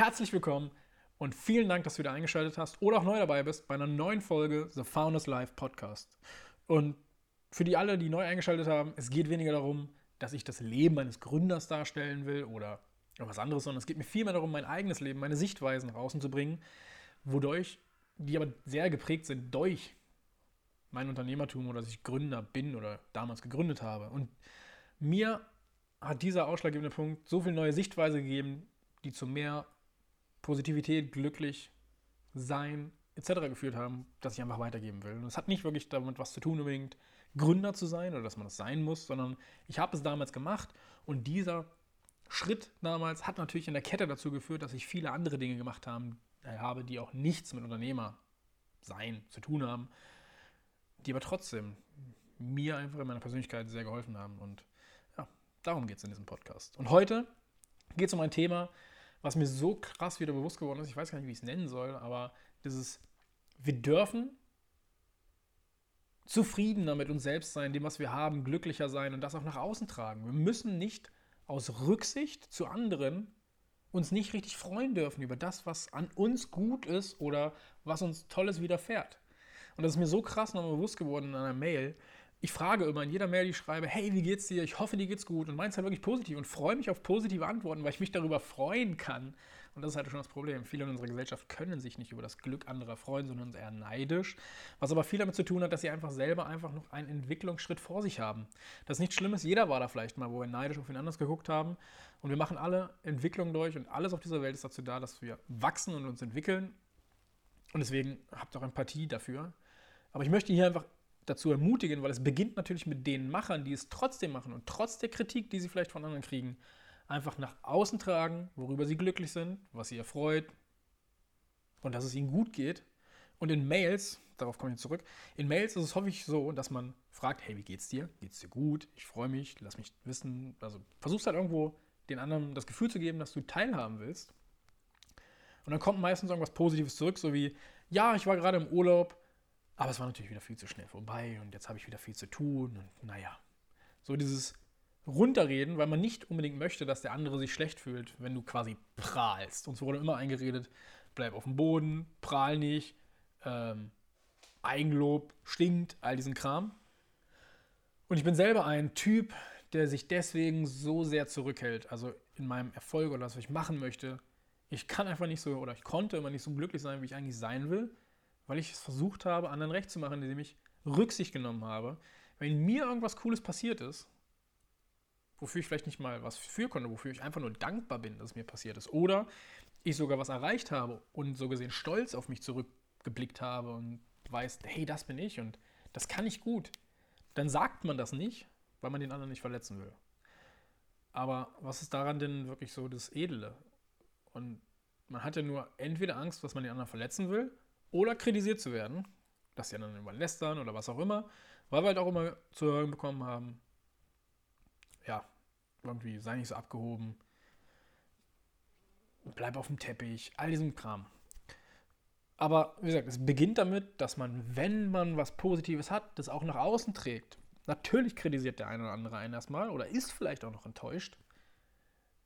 herzlich willkommen und vielen Dank, dass du wieder eingeschaltet hast oder auch neu dabei bist bei einer neuen Folge The Founders Life Podcast. Und für die alle, die neu eingeschaltet haben, es geht weniger darum, dass ich das Leben eines Gründers darstellen will oder was anderes, sondern es geht mir vielmehr darum, mein eigenes Leben, meine Sichtweisen nach außen zu bringen, wodurch, die aber sehr geprägt sind durch mein Unternehmertum oder dass ich Gründer bin oder damals gegründet habe. Und mir hat dieser ausschlaggebende Punkt so viel neue Sichtweise gegeben, die zu mehr Positivität, glücklich sein etc. geführt haben, dass ich einfach weitergeben will. Und es hat nicht wirklich damit was zu tun, unbedingt Gründer zu sein oder dass man das sein muss, sondern ich habe es damals gemacht und dieser Schritt damals hat natürlich in der Kette dazu geführt, dass ich viele andere Dinge gemacht haben, äh, habe, die auch nichts mit Unternehmer sein zu tun haben, die aber trotzdem mir einfach in meiner Persönlichkeit sehr geholfen haben. Und ja, darum geht es in diesem Podcast. Und heute geht es um ein Thema, was mir so krass wieder bewusst geworden ist. Ich weiß gar nicht, wie ich es nennen soll, aber dieses, wir dürfen zufriedener mit uns selbst sein, dem, was wir haben, glücklicher sein und das auch nach außen tragen. Wir müssen nicht aus Rücksicht zu anderen uns nicht richtig freuen dürfen über das, was an uns gut ist oder was uns Tolles widerfährt. Und das ist mir so krass nochmal bewusst geworden in einer Mail, ich frage immer in jeder Mail, die ich schreibe, hey, wie geht's dir? Ich hoffe, dir geht's gut. Und meins halt wirklich positiv und freue mich auf positive Antworten, weil ich mich darüber freuen kann. Und das ist halt schon das Problem. Viele in unserer Gesellschaft können sich nicht über das Glück anderer freuen, sondern eher neidisch. Was aber viel damit zu tun hat, dass sie einfach selber einfach noch einen Entwicklungsschritt vor sich haben. Das ist nichts Schlimmes. Jeder war da vielleicht mal, wo wir neidisch auf ihn anders geguckt haben. Und wir machen alle Entwicklungen durch und alles auf dieser Welt ist dazu da, dass wir wachsen und uns entwickeln. Und deswegen habt auch Empathie dafür. Aber ich möchte hier einfach dazu ermutigen, weil es beginnt natürlich mit den Machern, die es trotzdem machen und trotz der Kritik, die sie vielleicht von anderen kriegen, einfach nach außen tragen, worüber sie glücklich sind, was sie erfreut und dass es ihnen gut geht. Und in Mails, darauf komme ich zurück, in Mails ist es häufig so, dass man fragt, hey, wie geht's dir? Geht's dir gut? Ich freue mich, lass mich wissen. Also versuchst halt irgendwo den anderen das Gefühl zu geben, dass du teilhaben willst. Und dann kommt meistens irgendwas Positives zurück, so wie, ja, ich war gerade im Urlaub, aber es war natürlich wieder viel zu schnell vorbei und jetzt habe ich wieder viel zu tun und naja. So dieses Runterreden, weil man nicht unbedingt möchte, dass der andere sich schlecht fühlt, wenn du quasi prahlst. Uns wurde immer eingeredet, bleib auf dem Boden, prahl nicht, ähm, Eigenlob stinkt, all diesen Kram. Und ich bin selber ein Typ, der sich deswegen so sehr zurückhält. Also in meinem Erfolg oder was ich machen möchte. Ich kann einfach nicht so, oder ich konnte immer nicht so glücklich sein, wie ich eigentlich sein will weil ich es versucht habe, anderen recht zu machen, indem ich Rücksicht genommen habe. Wenn mir irgendwas Cooles passiert ist, wofür ich vielleicht nicht mal was für konnte, wofür ich einfach nur dankbar bin, dass es mir passiert ist, oder ich sogar was erreicht habe und so gesehen stolz auf mich zurückgeblickt habe und weiß, hey, das bin ich und das kann ich gut, dann sagt man das nicht, weil man den anderen nicht verletzen will. Aber was ist daran denn wirklich so das Edle? Und man hat ja nur entweder Angst, dass man den anderen verletzen will, oder kritisiert zu werden, dass sie dann immer lästern oder was auch immer, weil wir halt auch immer zu hören bekommen haben, ja, irgendwie sei nicht so abgehoben, bleib auf dem Teppich, all diesem Kram. Aber wie gesagt, es beginnt damit, dass man, wenn man was Positives hat, das auch nach außen trägt. Natürlich kritisiert der eine oder andere einen erstmal oder ist vielleicht auch noch enttäuscht.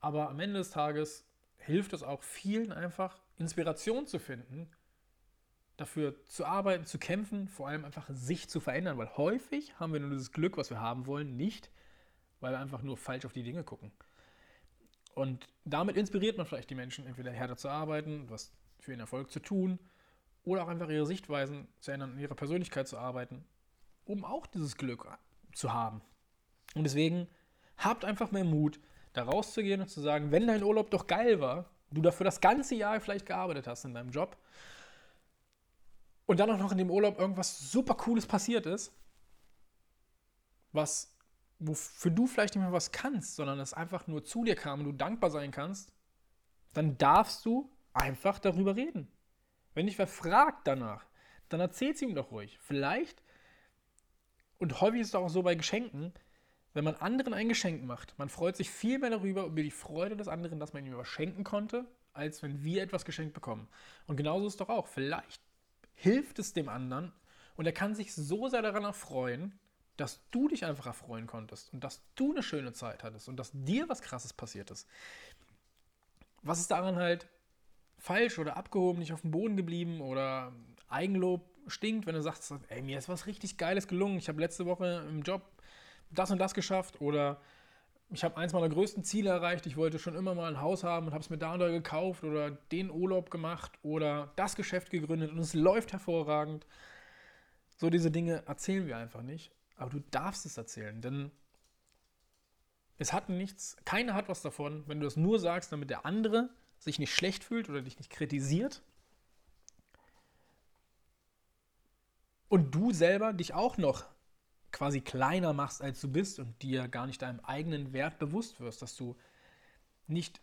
Aber am Ende des Tages hilft es auch vielen einfach, Inspiration zu finden dafür zu arbeiten, zu kämpfen, vor allem einfach sich zu verändern, weil häufig haben wir nur dieses Glück, was wir haben wollen, nicht, weil wir einfach nur falsch auf die Dinge gucken. Und damit inspiriert man vielleicht die Menschen, entweder härter zu arbeiten, was für ihren Erfolg zu tun, oder auch einfach ihre Sichtweisen zu ändern, in ihrer Persönlichkeit zu arbeiten, um auch dieses Glück zu haben. Und deswegen habt einfach mehr Mut, da rauszugehen und zu sagen, wenn dein Urlaub doch geil war, du dafür das ganze Jahr vielleicht gearbeitet hast in deinem Job und dann auch noch in dem Urlaub irgendwas super Cooles passiert ist, was, wofür du vielleicht nicht mehr was kannst, sondern es einfach nur zu dir kam und du dankbar sein kannst, dann darfst du einfach darüber reden. Wenn dich wer fragt danach, dann erzähl es ihm doch ruhig. Vielleicht, und häufig ist es auch so bei Geschenken, wenn man anderen ein Geschenk macht, man freut sich viel mehr darüber, über die Freude des anderen, dass man ihm was schenken konnte, als wenn wir etwas geschenkt bekommen. Und genauso ist es doch auch. Vielleicht hilft es dem anderen und er kann sich so sehr daran erfreuen, dass du dich einfach erfreuen konntest und dass du eine schöne Zeit hattest und dass dir was Krasses passiert ist. Was ist daran halt falsch oder abgehoben, nicht auf dem Boden geblieben oder Eigenlob stinkt, wenn du sagst, ey, mir ist was richtig Geiles gelungen. Ich habe letzte Woche im Job das und das geschafft oder ich habe eins meiner größten Ziele erreicht. Ich wollte schon immer mal ein Haus haben und habe es mir da und da gekauft oder den Urlaub gemacht oder das Geschäft gegründet und es läuft hervorragend. So diese Dinge erzählen wir einfach nicht, aber du darfst es erzählen, denn es hat nichts, keiner hat was davon, wenn du es nur sagst, damit der andere sich nicht schlecht fühlt oder dich nicht kritisiert. Und du selber dich auch noch quasi kleiner machst, als du bist und dir gar nicht deinem eigenen Wert bewusst wirst, dass du nicht,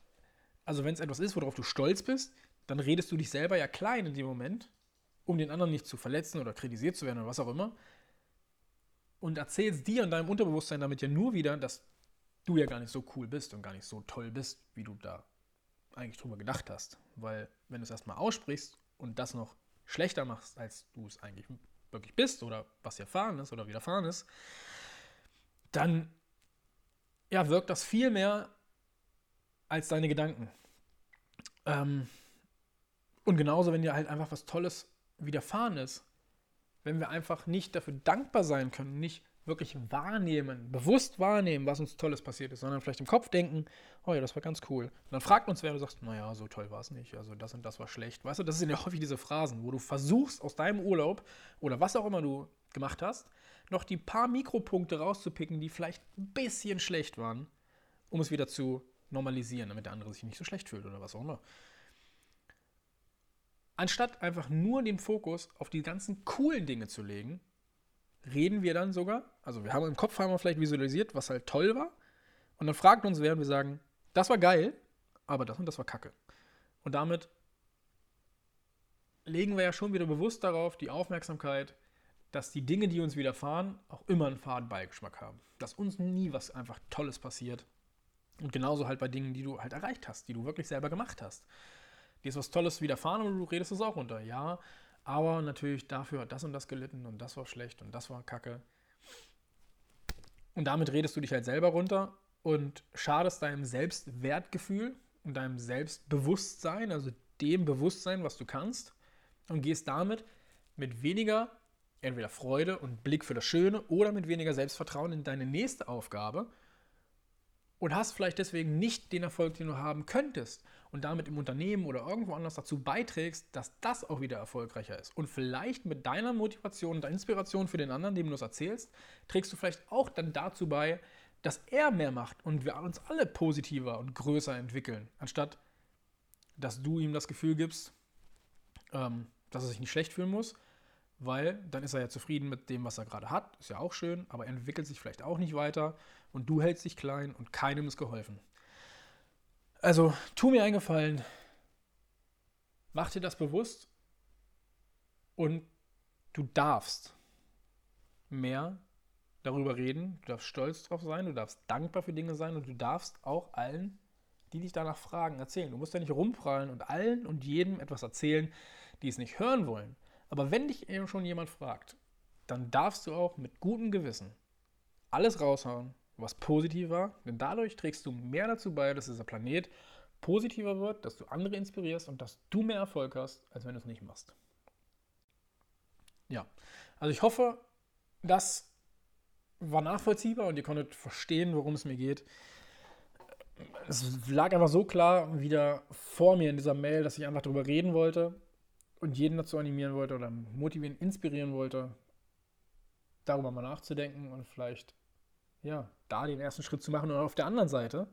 also wenn es etwas ist, worauf du stolz bist, dann redest du dich selber ja klein in dem Moment, um den anderen nicht zu verletzen oder kritisiert zu werden oder was auch immer. Und erzählst dir und deinem Unterbewusstsein damit ja nur wieder, dass du ja gar nicht so cool bist und gar nicht so toll bist, wie du da eigentlich drüber gedacht hast. Weil wenn du es erstmal aussprichst und das noch schlechter machst, als du es eigentlich wirklich bist oder was erfahren ist oder widerfahren ist, dann ja, wirkt das viel mehr als deine Gedanken. Ähm, und genauso, wenn dir halt einfach was Tolles widerfahren ist, wenn wir einfach nicht dafür dankbar sein können, nicht wirklich wahrnehmen, bewusst wahrnehmen, was uns Tolles passiert ist, sondern vielleicht im Kopf denken, oh ja, das war ganz cool. Und dann fragt uns wer, du sagst, naja, so toll war es nicht, also das und das war schlecht. Weißt du, das sind ja häufig diese Phrasen, wo du versuchst, aus deinem Urlaub oder was auch immer du gemacht hast, noch die paar Mikropunkte rauszupicken, die vielleicht ein bisschen schlecht waren, um es wieder zu normalisieren, damit der andere sich nicht so schlecht fühlt oder was auch immer. Anstatt einfach nur den Fokus auf die ganzen coolen Dinge zu legen, reden wir dann sogar, also wir haben im Kopf haben wir vielleicht visualisiert, was halt toll war. Und dann fragt uns wer und wir sagen, das war geil, aber das und das war kacke. Und damit legen wir ja schon wieder bewusst darauf die Aufmerksamkeit, dass die Dinge, die uns widerfahren, auch immer einen faden Beigeschmack haben. Dass uns nie was einfach Tolles passiert. Und genauso halt bei Dingen, die du halt erreicht hast, die du wirklich selber gemacht hast. Dir ist was Tolles widerfahren und du redest es auch runter. Ja, aber natürlich dafür hat das und das gelitten und das war schlecht und das war kacke. Und damit redest du dich halt selber runter und schadest deinem Selbstwertgefühl und deinem Selbstbewusstsein, also dem Bewusstsein, was du kannst, und gehst damit mit weniger entweder Freude und Blick für das Schöne oder mit weniger Selbstvertrauen in deine nächste Aufgabe und hast vielleicht deswegen nicht den Erfolg, den du haben könntest und damit im Unternehmen oder irgendwo anders dazu beiträgst, dass das auch wieder erfolgreicher ist. Und vielleicht mit deiner Motivation und Inspiration für den anderen, dem du es erzählst, trägst du vielleicht auch dann dazu bei, dass er mehr macht und wir uns alle positiver und größer entwickeln, anstatt dass du ihm das Gefühl gibst, ähm, dass er sich nicht schlecht fühlen muss, weil dann ist er ja zufrieden mit dem, was er gerade hat, ist ja auch schön, aber er entwickelt sich vielleicht auch nicht weiter und du hältst dich klein und keinem ist geholfen. Also, tu mir einen Gefallen, mach dir das bewusst. Und du darfst mehr darüber reden, du darfst stolz drauf sein, du darfst dankbar für Dinge sein. Und du darfst auch allen, die dich danach fragen, erzählen. Du musst ja nicht rumprallen und allen und jedem etwas erzählen, die es nicht hören wollen. Aber wenn dich eben schon jemand fragt, dann darfst du auch mit gutem Gewissen alles raushauen, was positiv war, denn dadurch trägst du mehr dazu bei, dass dieser Planet positiver wird, dass du andere inspirierst und dass du mehr Erfolg hast, als wenn du es nicht machst. Ja, also ich hoffe, das war nachvollziehbar und ihr konntet verstehen, worum es mir geht. Es lag einfach so klar wieder vor mir in dieser Mail, dass ich einfach darüber reden wollte und jeden dazu animieren wollte oder motivieren, inspirieren wollte, darüber mal nachzudenken und vielleicht ja, da den ersten Schritt zu machen. Und auf der anderen Seite,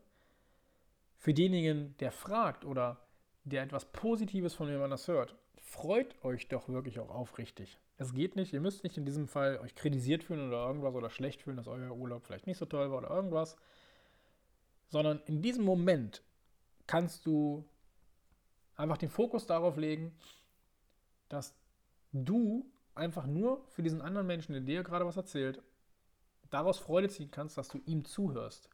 für denjenigen, der fragt oder der etwas Positives von jemandem anders hört, freut euch doch wirklich auch aufrichtig. Es geht nicht, ihr müsst nicht in diesem Fall euch kritisiert fühlen oder irgendwas oder schlecht fühlen, dass euer Urlaub vielleicht nicht so toll war oder irgendwas, sondern in diesem Moment kannst du einfach den Fokus darauf legen, dass du einfach nur für diesen anderen Menschen, der dir gerade was erzählt, daraus Freude ziehen kannst, dass du ihm zuhörst.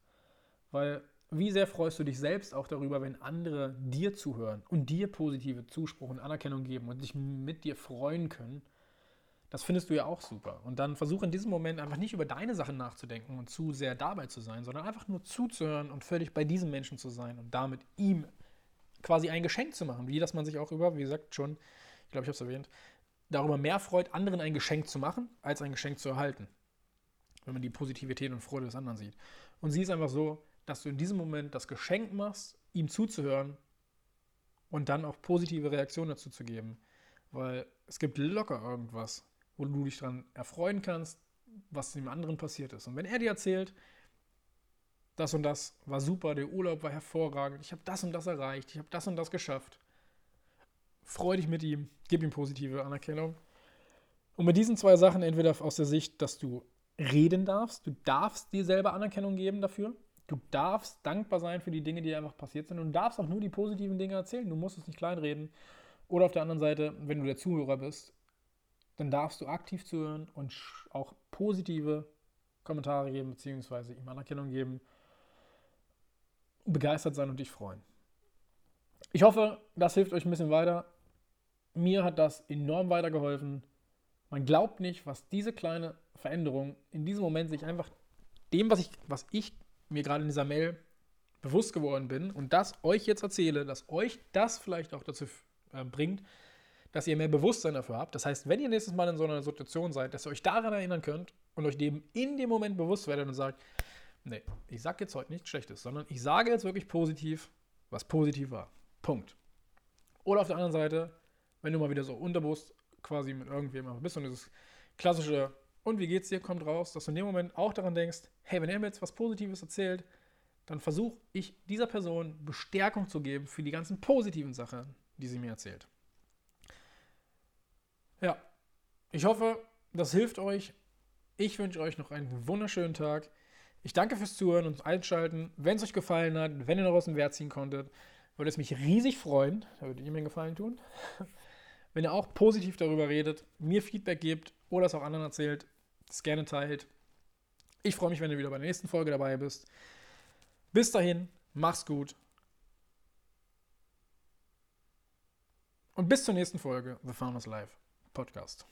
Weil wie sehr freust du dich selbst auch darüber, wenn andere dir zuhören und dir positive Zuspruch und Anerkennung geben und sich mit dir freuen können? Das findest du ja auch super. Und dann versuch in diesem Moment einfach nicht über deine Sachen nachzudenken und zu sehr dabei zu sein, sondern einfach nur zuzuhören und völlig bei diesem Menschen zu sein und damit ihm quasi ein Geschenk zu machen, wie dass man sich auch über, wie gesagt, schon, ich glaube, ich habe es erwähnt, darüber mehr freut, anderen ein Geschenk zu machen, als ein Geschenk zu erhalten. Wenn man die Positivität und Freude des anderen sieht. Und sie ist einfach so, dass du in diesem Moment das Geschenk machst, ihm zuzuhören und dann auch positive Reaktionen dazu zu geben. Weil es gibt locker irgendwas, wo du dich daran erfreuen kannst, was dem anderen passiert ist. Und wenn er dir erzählt, das und das war super, der Urlaub war hervorragend, ich habe das und das erreicht, ich habe das und das geschafft, freu dich mit ihm, gib ihm positive Anerkennung. Und mit diesen zwei Sachen, entweder aus der Sicht, dass du reden darfst, du darfst dir selber Anerkennung geben dafür, du darfst dankbar sein für die Dinge, die einfach passiert sind und du darfst auch nur die positiven Dinge erzählen, du musst es nicht kleinreden. Oder auf der anderen Seite, wenn du der Zuhörer bist, dann darfst du aktiv zuhören und auch positive Kommentare geben, beziehungsweise ihm Anerkennung geben, begeistert sein und dich freuen. Ich hoffe, das hilft euch ein bisschen weiter. Mir hat das enorm weitergeholfen. Man glaubt nicht, was diese kleine Veränderung in diesem Moment sich einfach dem, was ich, was ich mir gerade in dieser Mail bewusst geworden bin und das euch jetzt erzähle, dass euch das vielleicht auch dazu äh, bringt, dass ihr mehr Bewusstsein dafür habt. Das heißt, wenn ihr nächstes Mal in so einer Situation seid, dass ihr euch daran erinnern könnt und euch dem in dem Moment bewusst werdet und sagt, nee, ich sage jetzt heute nichts Schlechtes, sondern ich sage jetzt wirklich positiv, was positiv war. Punkt. Oder auf der anderen Seite, wenn du mal wieder so unterbewusst quasi mit irgendwem bist und dieses klassische und wie geht's dir kommt raus, dass du in dem Moment auch daran denkst, hey, wenn er mir jetzt was Positives erzählt, dann versuche ich dieser Person Bestärkung zu geben für die ganzen positiven Sachen, die sie mir erzählt. Ja, ich hoffe, das hilft euch. Ich wünsche euch noch einen wunderschönen Tag. Ich danke fürs Zuhören und Einschalten. Wenn es euch gefallen hat, wenn ihr noch aus dem Wert ziehen konntet, würde es mich riesig freuen. Da würde ich mir einen Gefallen tun. Wenn ihr auch positiv darüber redet, mir Feedback gebt oder es auch anderen erzählt, es gerne teilt. Ich freue mich, wenn du wieder bei der nächsten Folge dabei bist. Bis dahin, mach's gut. Und bis zur nächsten Folge The Farmers Life Podcast.